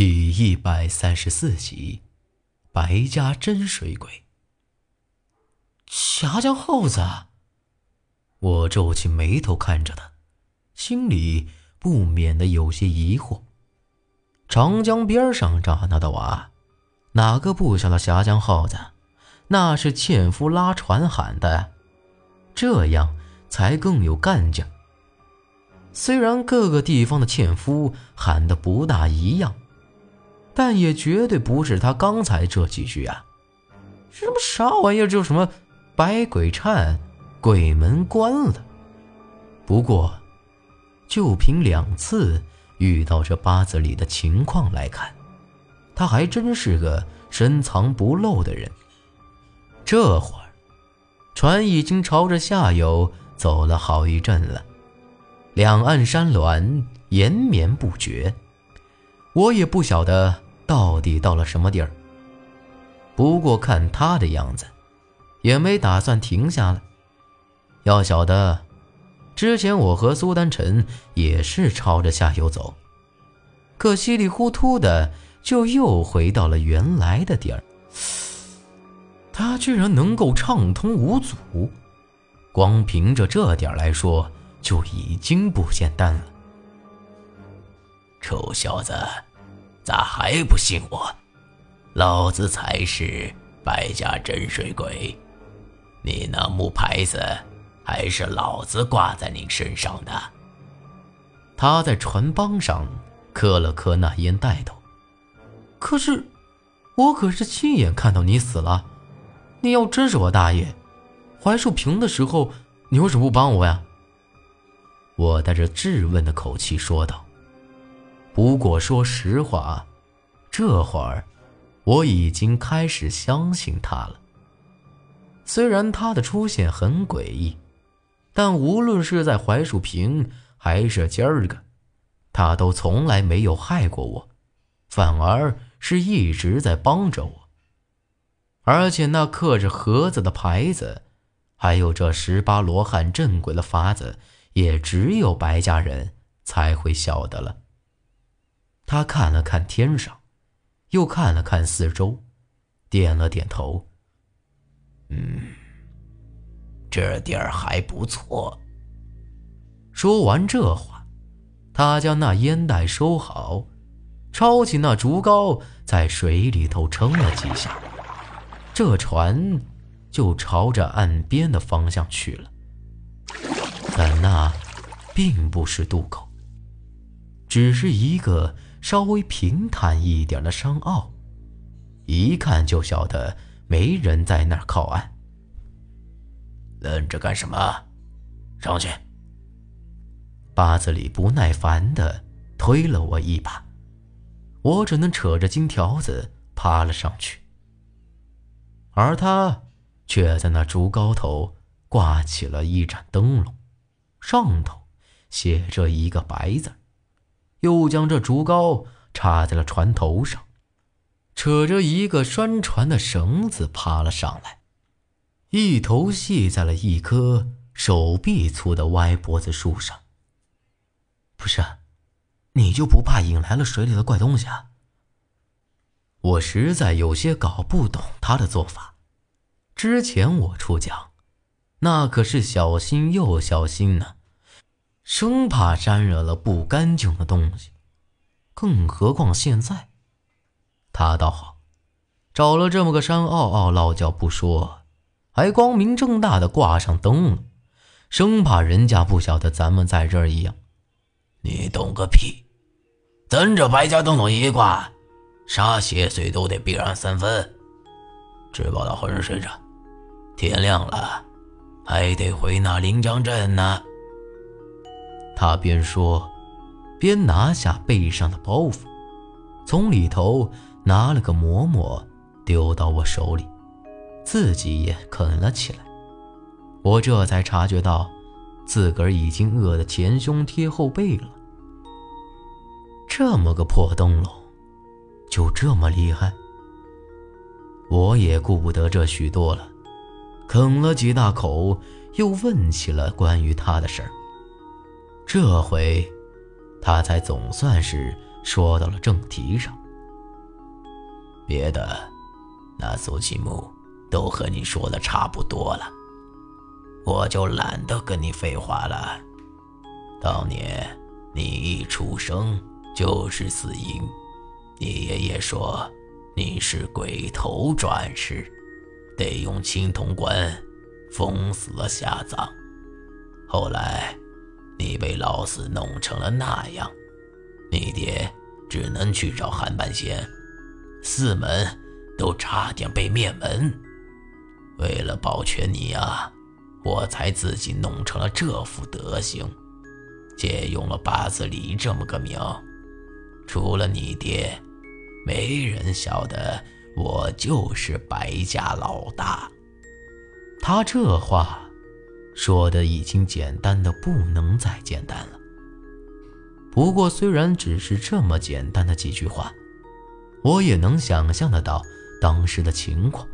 第一百三十四集，白家真水鬼。霞江耗子，我皱起眉头看着他，心里不免的有些疑惑。长江边上长大的娃，哪个不晓得霞江耗子？那是纤夫拉船喊的，这样才更有干劲。虽然各个地方的纤夫喊的不大一样。但也绝对不是他刚才这几句啊！什么啥玩意儿？就什么百鬼颤，鬼门关了。不过，就凭两次遇到这八字里的情况来看，他还真是个深藏不露的人。这会儿，船已经朝着下游走了好一阵了，两岸山峦延绵不绝。我也不晓得。到底到了什么地儿？不过看他的样子，也没打算停下来。要晓得，之前我和苏丹臣也是朝着下游走，可稀里糊涂的就又回到了原来的地儿。他居然能够畅通无阻，光凭着这点来说，就已经不简单了。臭小子！咋还不信我？老子才是败家真水鬼！你那木牌子还是老子挂在你身上的。他在船帮上磕了磕那烟袋头。可是，我可是亲眼看到你死了。你要真是我大爷，槐树坪的时候，你为什么不帮我呀？我带着质问的口气说道。不过说实话，这会儿我已经开始相信他了。虽然他的出现很诡异，但无论是在槐树坪还是今儿个，他都从来没有害过我，反而是一直在帮着我。而且那刻着盒子的牌子，还有这十八罗汉镇鬼的法子，也只有白家人才会晓得了。他看了看天上，又看了看四周，点了点头。嗯，这地儿还不错。说完这话，他将那烟袋收好，抄起那竹篙，在水里头撑了几下，这船就朝着岸边的方向去了。但那并不是渡口，只是一个。稍微平坦一点的山坳，一看就晓得没人在那儿靠岸。愣着干什么？上去！八子里不耐烦的推了我一把，我只能扯着金条子爬了上去。而他却在那竹篙头挂起了一盏灯笼，上头写着一个白字。又将这竹篙插在了船头上，扯着一个拴船的绳子爬了上来，一头系在了一棵手臂粗的歪脖子树上。不是，你就不怕引来了水里的怪东西啊？我实在有些搞不懂他的做法。之前我出江，那可是小心又小心呢。生怕沾惹了不干净的东西，更何况现在，他倒好，找了这么个山坳坳落脚不说，还光明正大的挂上灯了，生怕人家不晓得咱们在这儿一样。你懂个屁！咱这白家灯笼一挂，啥邪祟都得避让三分。只保他好人睡着，天亮了，还得回那临江镇呢。他边说，边拿下背上的包袱，从里头拿了个馍馍，丢到我手里，自己也啃了起来。我这才察觉到，自个儿已经饿得前胸贴后背了。这么个破灯笼，就这么厉害？我也顾不得这许多了，啃了几大口，又问起了关于他的事儿。这回，他才总算是说到了正题上。别的，那苏七木都和你说的差不多了，我就懒得跟你废话了。当年你一出生就是死婴，你爷爷说你是鬼头转世，得用青铜棺封死了下葬。后来你被老四弄成了那样，你爹只能去找韩半仙，四门都差点被灭门。为了保全你啊，我才自己弄成了这副德行。借用了八字里这么个名，除了你爹，没人晓得我就是白家老大。他这话说的已经简单的不能再简单了。不过，虽然只是这么简单的几句话，我也能想象得到当时的情况。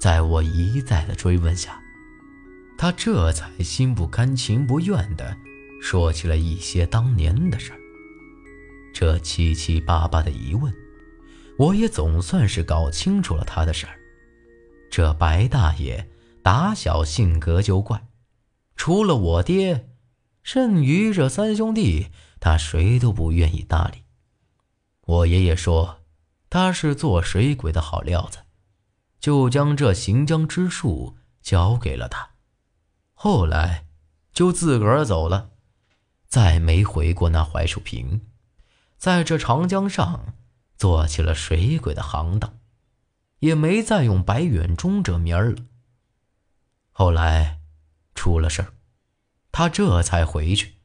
在我一再的追问下，他这才心不甘情不愿的。说起了一些当年的事儿，这七七八八的疑问，我也总算是搞清楚了他的事儿。这白大爷打小性格就怪，除了我爹，剩余这三兄弟，他谁都不愿意搭理。我爷爷说他是做水鬼的好料子，就将这行将之术交给了他，后来就自个儿走了。再没回过那槐树坪，在这长江上做起了水鬼的行当，也没再用白远忠这名儿了。后来出了事儿，他这才回去。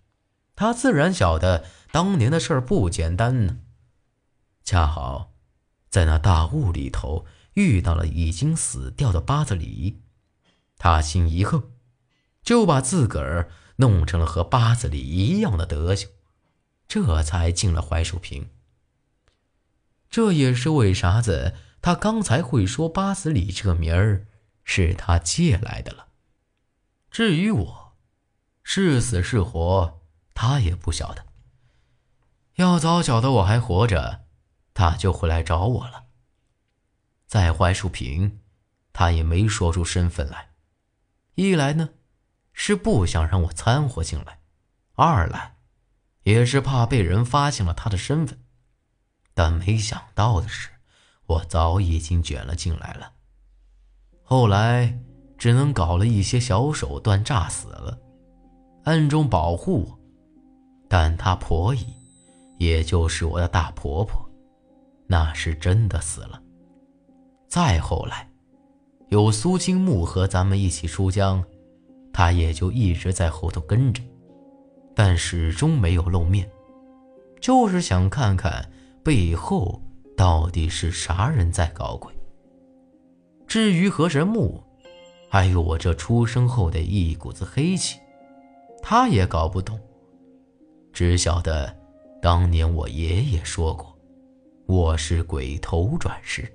他自然晓得当年的事儿不简单呢。恰好在那大雾里头遇到了已经死掉的八子里，他心一横，就把自个儿。弄成了和八子里一样的德行，这才进了槐树坪。这也是为啥子他刚才会说八子里这个名儿是他借来的了。至于我，是死是活，他也不晓得。要早晓得我还活着，他就会来找我了。在槐树坪，他也没说出身份来。一来呢。是不想让我掺和进来，二来，也是怕被人发现了他的身份。但没想到的是，我早已经卷了进来了。后来只能搞了一些小手段炸死了，暗中保护我。但她婆姨，也就是我的大婆婆，那是真的死了。再后来，有苏金木和咱们一起出江。他也就一直在后头跟着，但始终没有露面，就是想看看背后到底是啥人在搞鬼。至于何神木，还有我这出生后的一股子黑气，他也搞不懂，只晓得当年我爷爷说过，我是鬼头转世。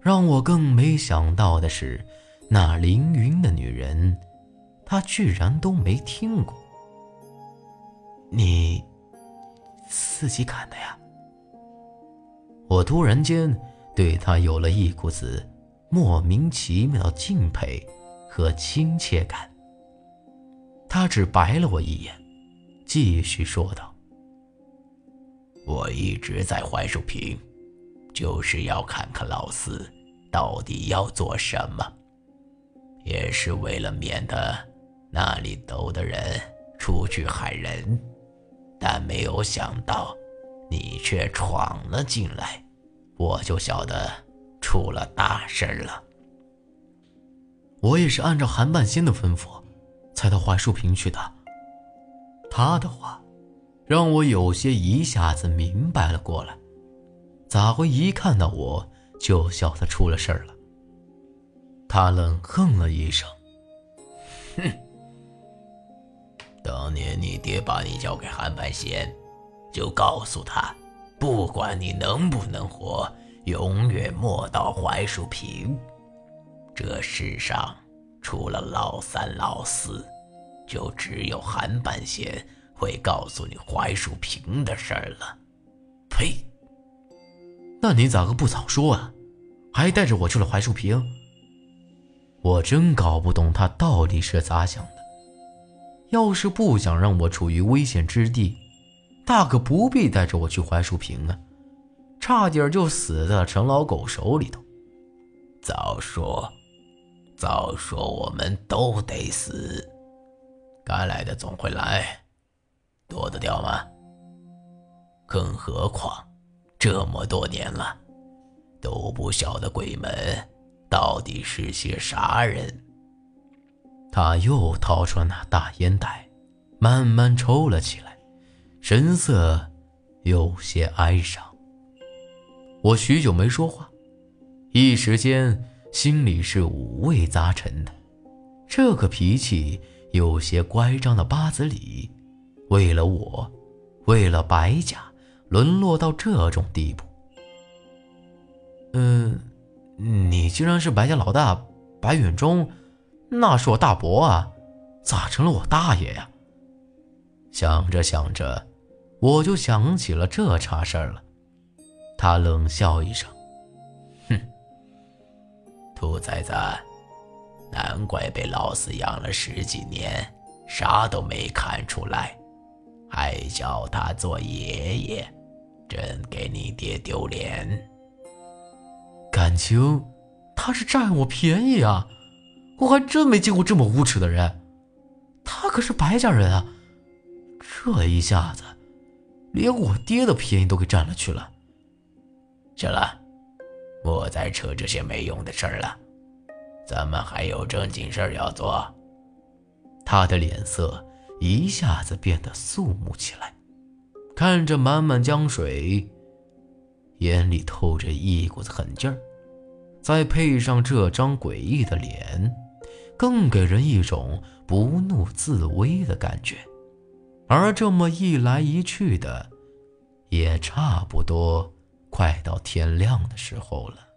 让我更没想到的是。那凌云的女人，他居然都没听过。你自己砍的呀？我突然间对他有了一股子莫名其妙的敬佩和亲切感。他只白了我一眼，继续说道：“我一直在槐树坪，就是要看看老四到底要做什么。”也是为了免得那里斗的人出去害人，但没有想到你却闯了进来，我就晓得出了大事了。我也是按照韩半仙的吩咐，才到槐树坪去的。他的话让我有些一下子明白了过来，咋会一看到我就晓得出了事儿了？他冷哼了一声：“哼，当年你爹把你交给韩半仙，就告诉他，不管你能不能活，永远莫到槐树坪。这世上除了老三、老四，就只有韩半仙会告诉你槐树坪的事儿了。”呸！那你咋个不早说啊？还带着我去了槐树坪。我真搞不懂他到底是咋想的。要是不想让我处于危险之地，大可不必带着我去槐树坪啊，差点就死在陈老狗手里头。早说，早说，我们都得死。该来的总会来，躲得掉吗？更何况这么多年了，都不晓得鬼门到底是些啥人。他又掏出了那大烟袋，慢慢抽了起来，神色有些哀伤。我许久没说话，一时间心里是五味杂陈的。这个脾气有些乖张的八子里，为了我，为了白家，沦落到这种地步。嗯，你既然是白家老大，白远忠。那是我大伯啊，咋成了我大爷呀？想着想着，我就想起了这茬事儿了。他冷笑一声：“哼，兔崽子，难怪被老四养了十几年，啥都没看出来，还叫他做爷爷，真给你爹丢脸。感情他是占我便宜啊！”我还真没见过这么无耻的人，他可是白家人啊！这一下子，连我爹的便宜都给占了去了。行了，莫再扯这些没用的事儿了，咱们还有正经事儿要做。他的脸色一下子变得肃穆起来，看着满满江水，眼里透着一股子狠劲儿，再配上这张诡异的脸。更给人一种不怒自威的感觉，而这么一来一去的，也差不多快到天亮的时候了。